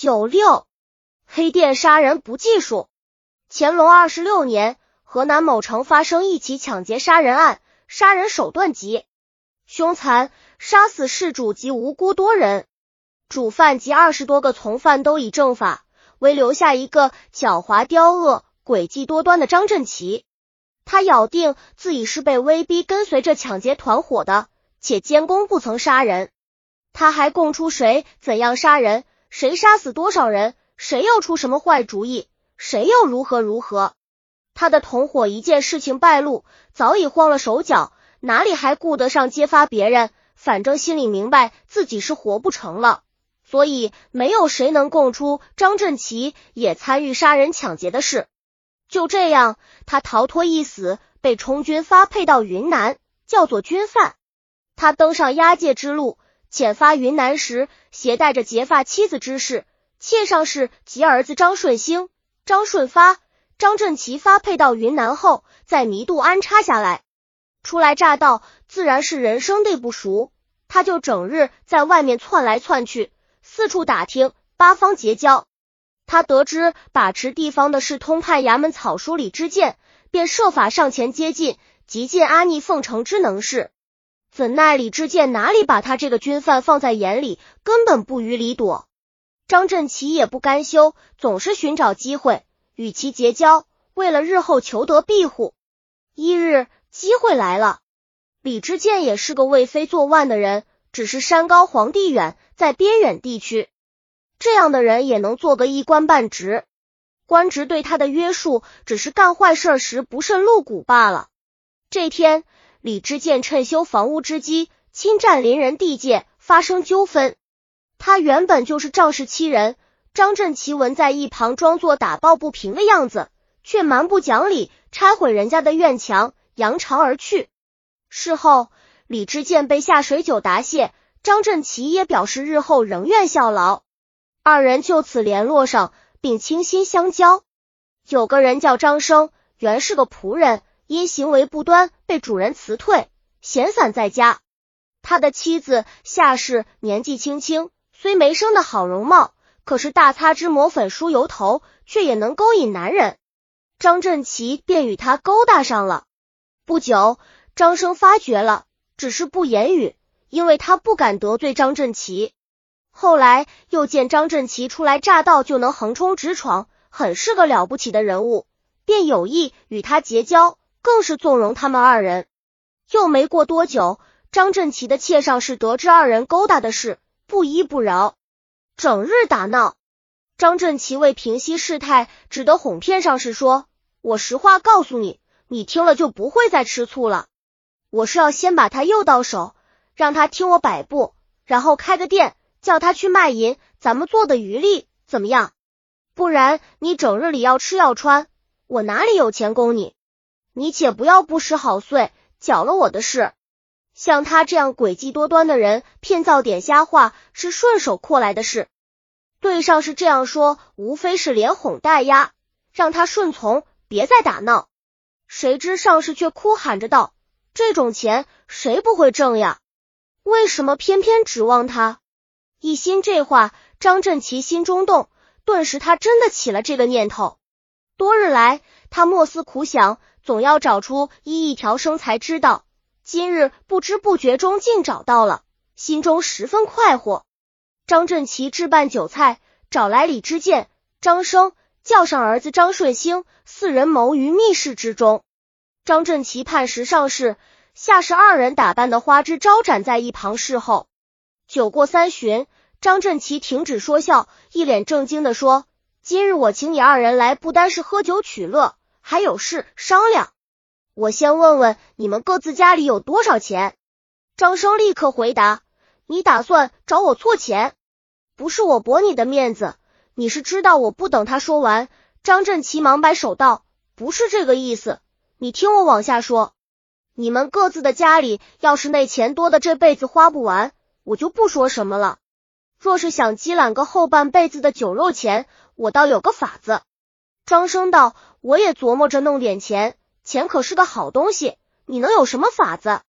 九六，黑店杀人不计数。乾隆二十六年，河南某城发生一起抢劫杀人案，杀人手段极凶残，杀死事主及无辜多人，主犯及二十多个从犯都已正法，唯留下一个狡猾刁恶、诡计多端的张振奇。他咬定自己是被威逼跟随着抢劫团伙的，且监工不曾杀人。他还供出谁怎样杀人。谁杀死多少人？谁又出什么坏主意？谁又如何如何？他的同伙一见事情败露，早已慌了手脚，哪里还顾得上揭发别人？反正心里明白自己是活不成了，所以没有谁能供出张振奇也参与杀人抢劫的事。就这样，他逃脱一死，被充军发配到云南，叫做军犯。他登上押解之路。遣发云南时，携带着结发妻子之事，妾上是及儿子张顺兴、张顺发、张振奇发配到云南后，在弥渡安插下来。初来乍到，自然是人生地不熟，他就整日在外面窜来窜去，四处打听，八方结交。他得知把持地方的是通判衙门草书李知见，便设法上前接近，极尽阿逆奉承之能事。怎奈李知见哪里把他这个军犯放在眼里，根本不予理躲。张振奇也不甘休，总是寻找机会与其结交，为了日后求得庇护。一日，机会来了。李知见也是个为非作万的人，只是山高皇帝远，在边远地区，这样的人也能做个一官半职。官职对他的约束，只是干坏事时不慎露骨罢了。这天。李知见趁修房屋之机，侵占邻人地界，发生纠纷。他原本就是仗势欺人，张振奇闻在一旁装作打抱不平的样子，却蛮不讲理，拆毁人家的院墙，扬长而去。事后，李知见被下水酒答谢，张振奇也表示日后仍愿效劳。二人就此联络上，并倾心相交。有个人叫张生，原是个仆人。因行为不端被主人辞退，闲散在家。他的妻子夏氏年纪轻轻，虽没生的好容貌，可是大擦脂抹粉梳油头，却也能勾引男人。张振奇便与他勾搭上了。不久，张生发觉了，只是不言语，因为他不敢得罪张振奇。后来又见张振奇初来乍到就能横冲直闯，很是个了不起的人物，便有意与他结交。更是纵容他们二人。又没过多久，张振奇的妾上是得知二人勾搭的事，不依不饶，整日打闹。张振奇为平息事态，只得哄骗上士说：“我实话告诉你，你听了就不会再吃醋了。我是要先把他诱到手，让他听我摆布，然后开个店，叫他去卖淫，咱们做的余力怎么样？不然你整日里要吃要穿，我哪里有钱供你？”你且不要不识好岁，搅了我的事。像他这样诡计多端的人，骗造点瞎话是顺手扩来的事。对上是这样说，无非是连哄带压，让他顺从，别再打闹。谁知上士却哭喊着道：“这种钱谁不会挣呀？为什么偏偏指望他？”一心这话，张振奇心中动，顿时他真的起了这个念头。多日来，他莫思苦想。总要找出一一条生财之道，今日不知不觉中竟找到了，心中十分快活。张振奇置办酒菜，找来李知见、张生，叫上儿子张顺兴，四人谋于密室之中。张振奇判时上市，夏氏二人打扮的花枝招展，在一旁侍候。酒过三巡，张振奇停止说笑，一脸正经的说：“今日我请你二人来，不单是喝酒取乐。”还有事商量，我先问问你们各自家里有多少钱。张生立刻回答：“你打算找我错钱？不是我驳你的面子，你是知道我不等他说完。”张振奇忙摆手道：“不是这个意思，你听我往下说。你们各自的家里要是那钱多的这辈子花不完，我就不说什么了。若是想积攒个后半辈子的酒肉钱，我倒有个法子。”张生道。我也琢磨着弄点钱，钱可是个好东西。你能有什么法子？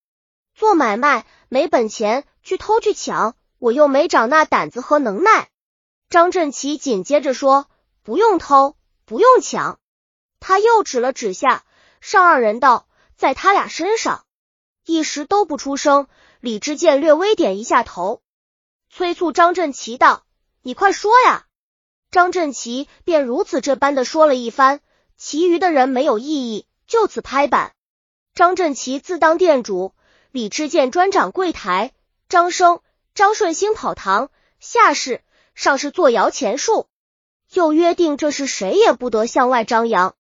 做买卖没本钱，去偷去抢，我又没长那胆子和能耐。张振奇紧接着说：“不用偷，不用抢。”他又指了指下上二人道：“在他俩身上。”一时都不出声。李知见略微点一下头，催促张振奇道：“你快说呀！”张振奇便如此这般的说了一番，其余的人没有异议，就此拍板。张振奇自当店主，李知见专掌柜台，张生、张顺兴跑堂，下士、上士做摇钱树，又约定这是谁也不得向外张扬。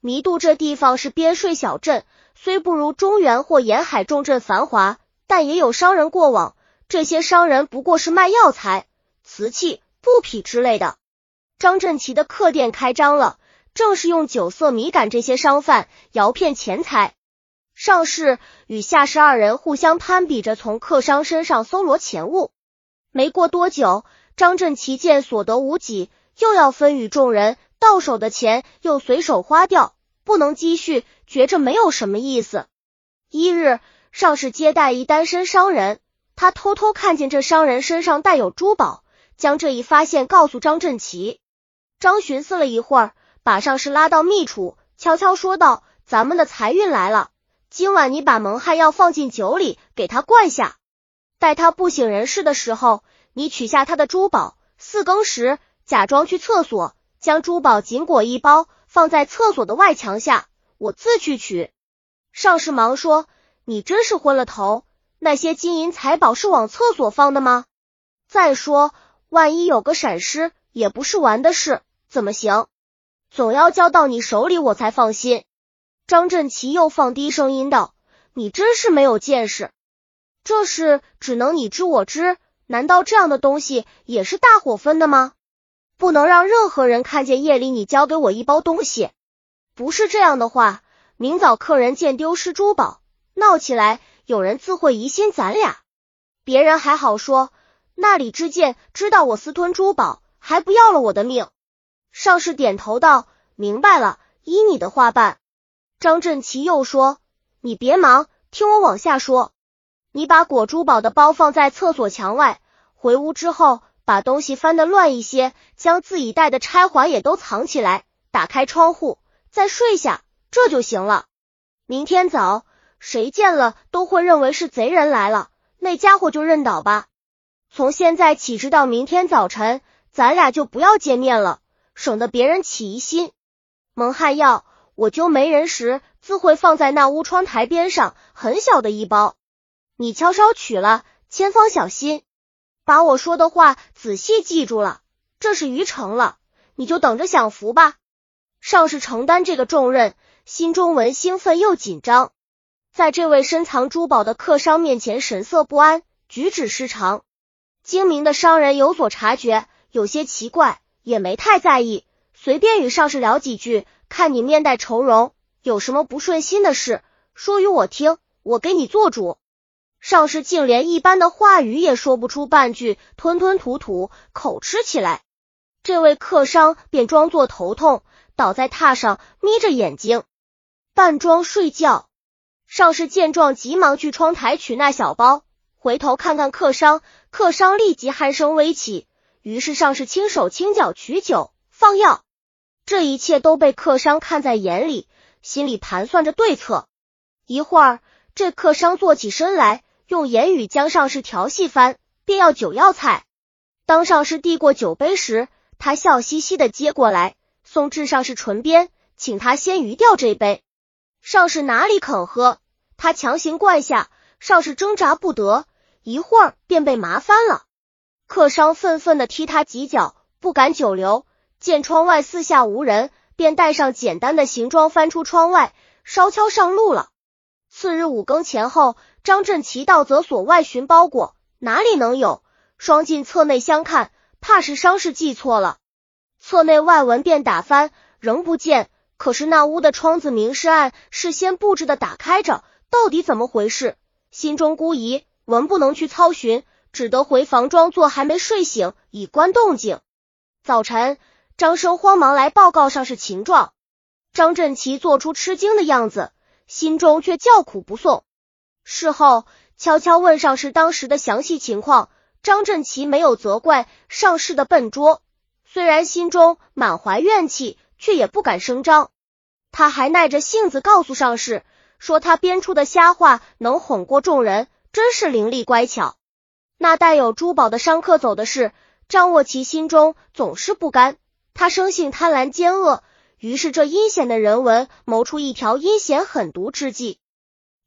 弥渡这地方是边税小镇，虽不如中原或沿海重镇繁华，但也有商人过往。这些商人不过是卖药材、瓷器、布匹之类的。张振奇的客店开张了，正是用酒色迷感这些商贩，摇骗钱财。上士与下士二人互相攀比着从客商身上搜罗钱物。没过多久，张振奇见所得无几，又要分与众人。到手的钱又随手花掉，不能积蓄，觉着没有什么意思。一日，上士接待一单身商人，他偷偷看见这商人身上带有珠宝，将这一发现告诉张振奇。张寻思了一会儿，把上士拉到密处，悄悄说道：“咱们的财运来了，今晚你把蒙汗药放进酒里，给他灌下。待他不省人事的时候，你取下他的珠宝。四更时，假装去厕所。”将珠宝紧裹一包，放在厕所的外墙下，我自去取。上士忙说：“你真是昏了头，那些金银财宝是往厕所放的吗？再说，万一有个闪失，也不是完的事，怎么行？总要交到你手里，我才放心。”张振奇又放低声音道：“你真是没有见识，这事只能你知我知，难道这样的东西也是大伙分的吗？”不能让任何人看见夜里你交给我一包东西，不是这样的话，明早客人见丢失珠宝闹起来，有人自会疑心咱俩。别人还好说，那李知见知道我私吞珠宝，还不要了我的命。上士点头道：“明白了，依你的话办。”张振奇又说：“你别忙，听我往下说。你把裹珠宝的包放在厕所墙外，回屋之后。”把东西翻得乱一些，将自己带的钗环也都藏起来，打开窗户，再睡下，这就行了。明天早，谁见了都会认为是贼人来了，那家伙就认倒吧。从现在起直到明天早晨，咱俩就不要见面了，省得别人起疑心。蒙汗药，我揪没人时自会放在那屋窗台边上，很小的一包，你悄悄取了，千方小心。把我说的话仔细记住了，这是鱼成了，你就等着享福吧。上士承担这个重任，心中闻兴奋又紧张，在这位深藏珠宝的客商面前神色不安，举止失常。精明的商人有所察觉，有些奇怪，也没太在意，随便与上士聊几句。看你面带愁容，有什么不顺心的事，说与我听，我给你做主。上士竟连一般的话语也说不出半句，吞吞吐吐，口吃起来。这位客商便装作头痛，倒在榻上，眯着眼睛，半装睡觉。上士见状，急忙去窗台取那小包，回头看看客商，客商立即鼾声微起。于是上士轻手轻脚取酒放药，这一切都被客商看在眼里，心里盘算着对策。一会儿，这客商坐起身来。用言语将上士调戏翻，便要酒药菜。当上士递过酒杯时，他笑嘻嘻的接过来，送至上士唇边，请他先余掉这杯。上士哪里肯喝，他强行灌下，上士挣扎不得，一会儿便被麻翻了。客商愤愤的踢他几脚，不敢久留。见窗外四下无人，便带上简单的行装，翻出窗外，稍敲上路了。次日五更前后。张振奇到则所外寻包裹，哪里能有？双进侧内相看，怕是伤势记错了。侧内外文便打翻，仍不见。可是那屋的窗子明是暗，事先布置的打开着，到底怎么回事？心中孤疑，文不能去操寻，只得回房装作还没睡醒，以观动静。早晨，张生慌忙来报告上士情状，张振奇做出吃惊的样子，心中却叫苦不送。事后悄悄问上士当时的详细情况，张振奇没有责怪上士的笨拙，虽然心中满怀怨气，却也不敢声张。他还耐着性子告诉上士，说他编出的瞎话能哄过众人，真是伶俐乖巧。那带有珠宝的商客走的是张沃奇心中总是不甘，他生性贪婪奸恶，于是这阴险的人文谋出一条阴险狠毒之计，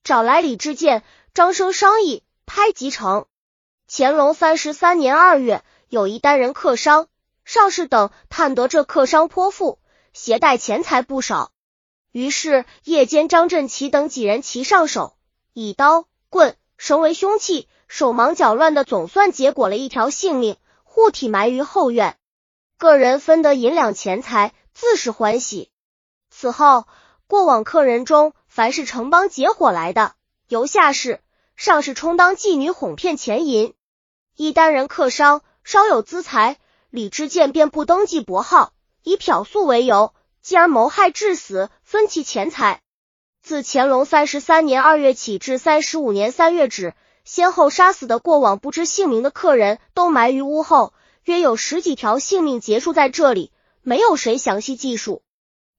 找来李志健、张生商议拍即成。乾隆三十三年二月，有一单人客商，上士等探得这客商颇富，携带钱财不少。于是夜间，张振奇等几人齐上手，以刀、棍、绳为凶器，手忙脚乱的，总算结果了一条性命，护体埋于后院。个人分得银两钱财，自是欢喜。此后，过往客人中，凡是城邦结伙来的，由下士、上士充当妓女，哄骗钱银。一单人客商稍有资财，李知见便不登记薄号，以嫖宿为由。继而谋害致死，分其钱财。自乾隆三十三年二月起至三十五年三月止，先后杀死的过往不知姓名的客人都埋于屋后，约有十几条性命结束在这里，没有谁详细记述，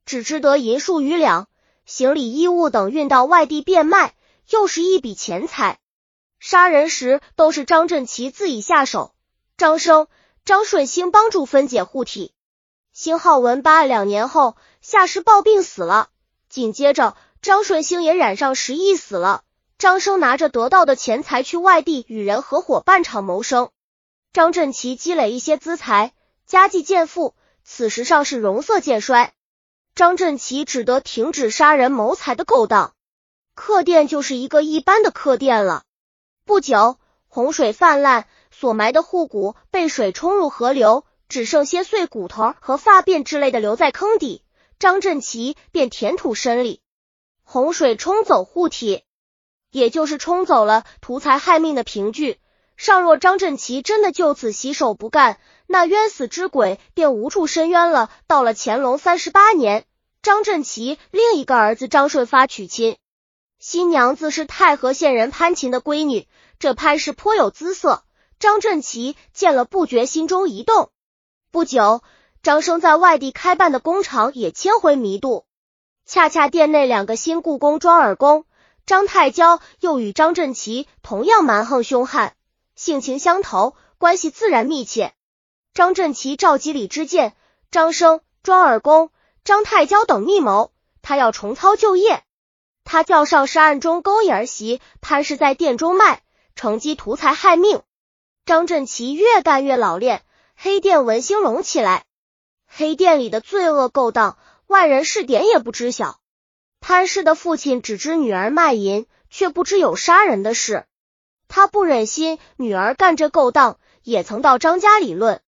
只知得银数余两，行李衣物等运到外地变卖，又是一笔钱财。杀人时都是张振奇自己下手，张生、张顺兴帮助分解护体。辛浩文八两年后，夏氏暴病死了。紧接着，张顺兴也染上时疫死了。张生拿着得到的钱财去外地与人合伙办厂谋生。张振奇积累一些资财，家计渐富。此时上是容色渐衰，张振奇只得停止杀人谋财的勾当。客店就是一个一般的客店了。不久，洪水泛滥，所埋的户骨被水冲入河流。只剩些碎骨头和发辫之类的留在坑底，张振奇便填土深里。洪水冲走护体，也就是冲走了图财害命的凭据。尚若张振奇真的就此洗手不干，那冤死之鬼便无处伸冤了。到了乾隆三十八年，张振奇另一个儿子张顺发娶亲，新娘子是太和县人潘琴的闺女。这潘氏颇有姿色，张振奇见了不觉心中一动。不久，张生在外地开办的工厂也迁回弥渡。恰恰店内两个新故宫庄耳工张太娇又与张振奇同样蛮横凶悍，性情相投，关系自然密切。张振奇召集李知见、张生、庄尔公张太娇等密谋，他要重操旧业。他叫上是暗中勾引儿媳潘氏在店中卖，乘机图财害命。张振奇越干越老练。黑店文兴隆起来，黑店里的罪恶勾当，外人是点也不知晓。潘氏的父亲只知女儿卖淫，却不知有杀人的事。他不忍心女儿干这勾当，也曾到张家理论。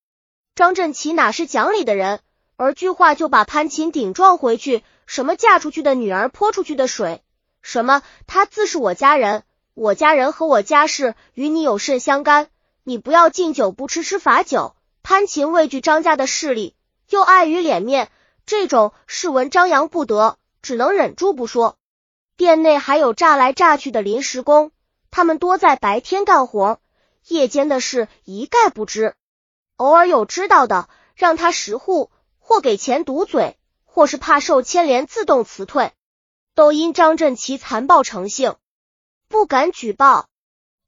张振奇哪是讲理的人，而句话就把潘琴顶撞回去。什么嫁出去的女儿泼出去的水？什么他自是我家人，我家人和我家事与你有甚相干？你不要敬酒不吃吃罚酒。潘琴畏惧张家的势力，又碍于脸面，这种事闻张扬不得，只能忍住不说。店内还有炸来炸去的临时工，他们多在白天干活，夜间的事一概不知。偶尔有知道的，让他识户，或给钱堵嘴，或是怕受牵连，自动辞退。都因张振奇残暴成性，不敢举报。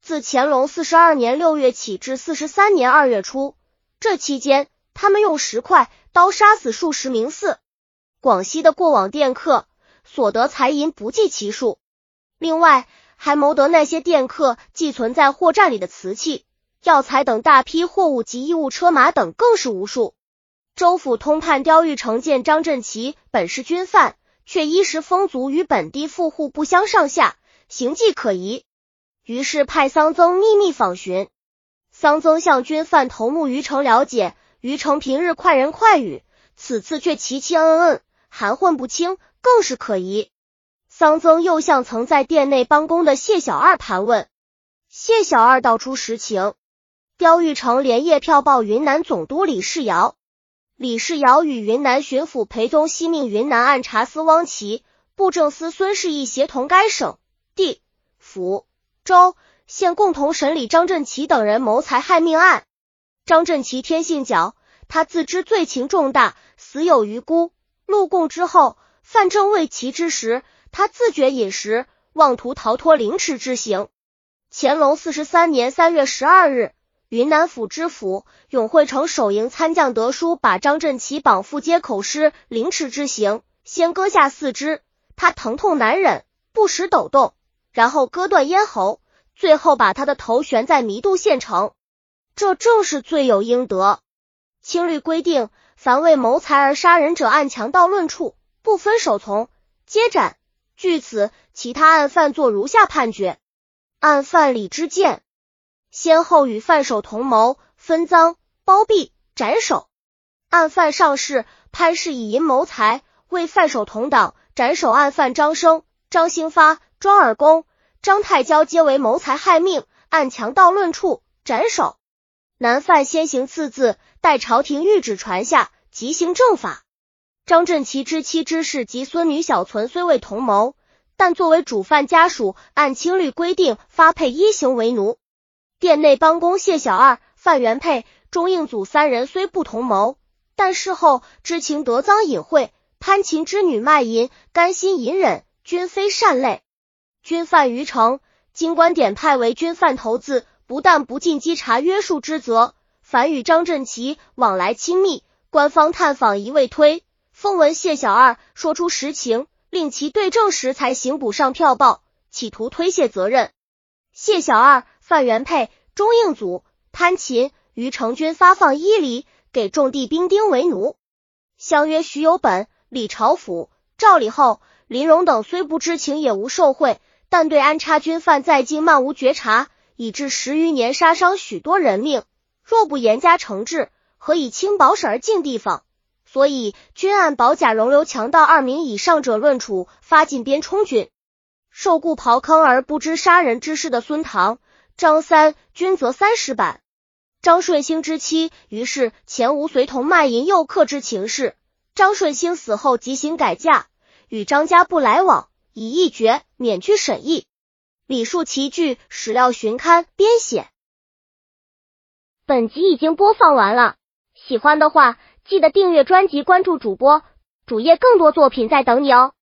自乾隆四十二年六月起至四十三年二月初。这期间，他们用石块刀杀死数十名寺。广西的过往店客所得财银不计其数，另外还谋得那些店客寄存在货站里的瓷器、药材等大批货物及衣物、车马等更是无数。州府通判刁玉成见张振奇本是军犯，却衣食丰足，与本地富户不相上下，行迹可疑，于是派桑增秘密访寻。桑增向军犯头目于成了解，于成平日快人快语，此次却奇奇恩恩，含混不清，更是可疑。桑增又向曾在店内帮工的谢小二盘问，谢小二道出实情。刁玉成连夜票报云南总督李世尧，李世尧与云南巡抚裴宗熙命云南按察司汪奇、布政司孙世义协同该省地府州。县共同审理张振奇等人谋财害命案。张振奇天性狡，他自知罪情重大，死有余辜。入贡之后，范正为其之时，他自觉饮食，妄图逃脱凌迟之刑。乾隆四十三年三月十二日，云南府知府永惠城守营参将德书把张振奇绑赴街口施凌迟之刑，先割下四肢，他疼痛难忍，不时抖动，然后割断咽喉，最后把他的头悬在弥渡县城。这正是罪有应得。清律规定，凡为谋财而杀人者，按强盗论处，不分首从，皆斩。据此，其他案犯做如下判决。案犯李之健，先后与犯首同谋分赃包庇斩首。案犯上士潘氏以淫谋财，为犯首同党斩首。案犯张生、张兴发、庄尔公、张太娇皆为谋财害命，按强盗论处斩首。男犯先行赐字，待朝廷谕旨传下，即行正法。张振奇之妻之事及孙女小存虽未同谋。但作为主犯家属，按清律规定发配一行为奴。店内帮工谢小二、范元佩、钟应祖三人虽不同谋，但事后知情得赃隐晦，潘琴之女卖淫，甘心隐忍，均非善类。军犯于城，经官点派为军犯头子，不但不尽稽查约束之责，反与张振奇往来亲密。官方探访一味推，奉闻谢小二说出实情。令其对证时才行补上票报，企图推卸责任。谢小二、范元佩、钟应祖、潘琴于成军发放伊犁，给种地兵丁为奴。相约徐有本、李朝甫、赵礼后、林荣等虽不知情，也无受贿，但对安插军犯在京漫无觉察，以致十余年杀伤许多人命。若不严加惩治，何以轻保审而进地方？所以，均按保甲容留强盗二名以上者论处，发进边充军。受雇刨坑而不知杀人之事的孙唐、张三，均责三十板。张顺兴之妻于是前无随同卖淫诱客之情事，张顺兴死后即行改嫁，与张家不来往，以一决免去审议。李树奇剧史料寻刊编写。本集已经播放完了，喜欢的话。记得订阅专辑，关注主播主页，更多作品在等你哦。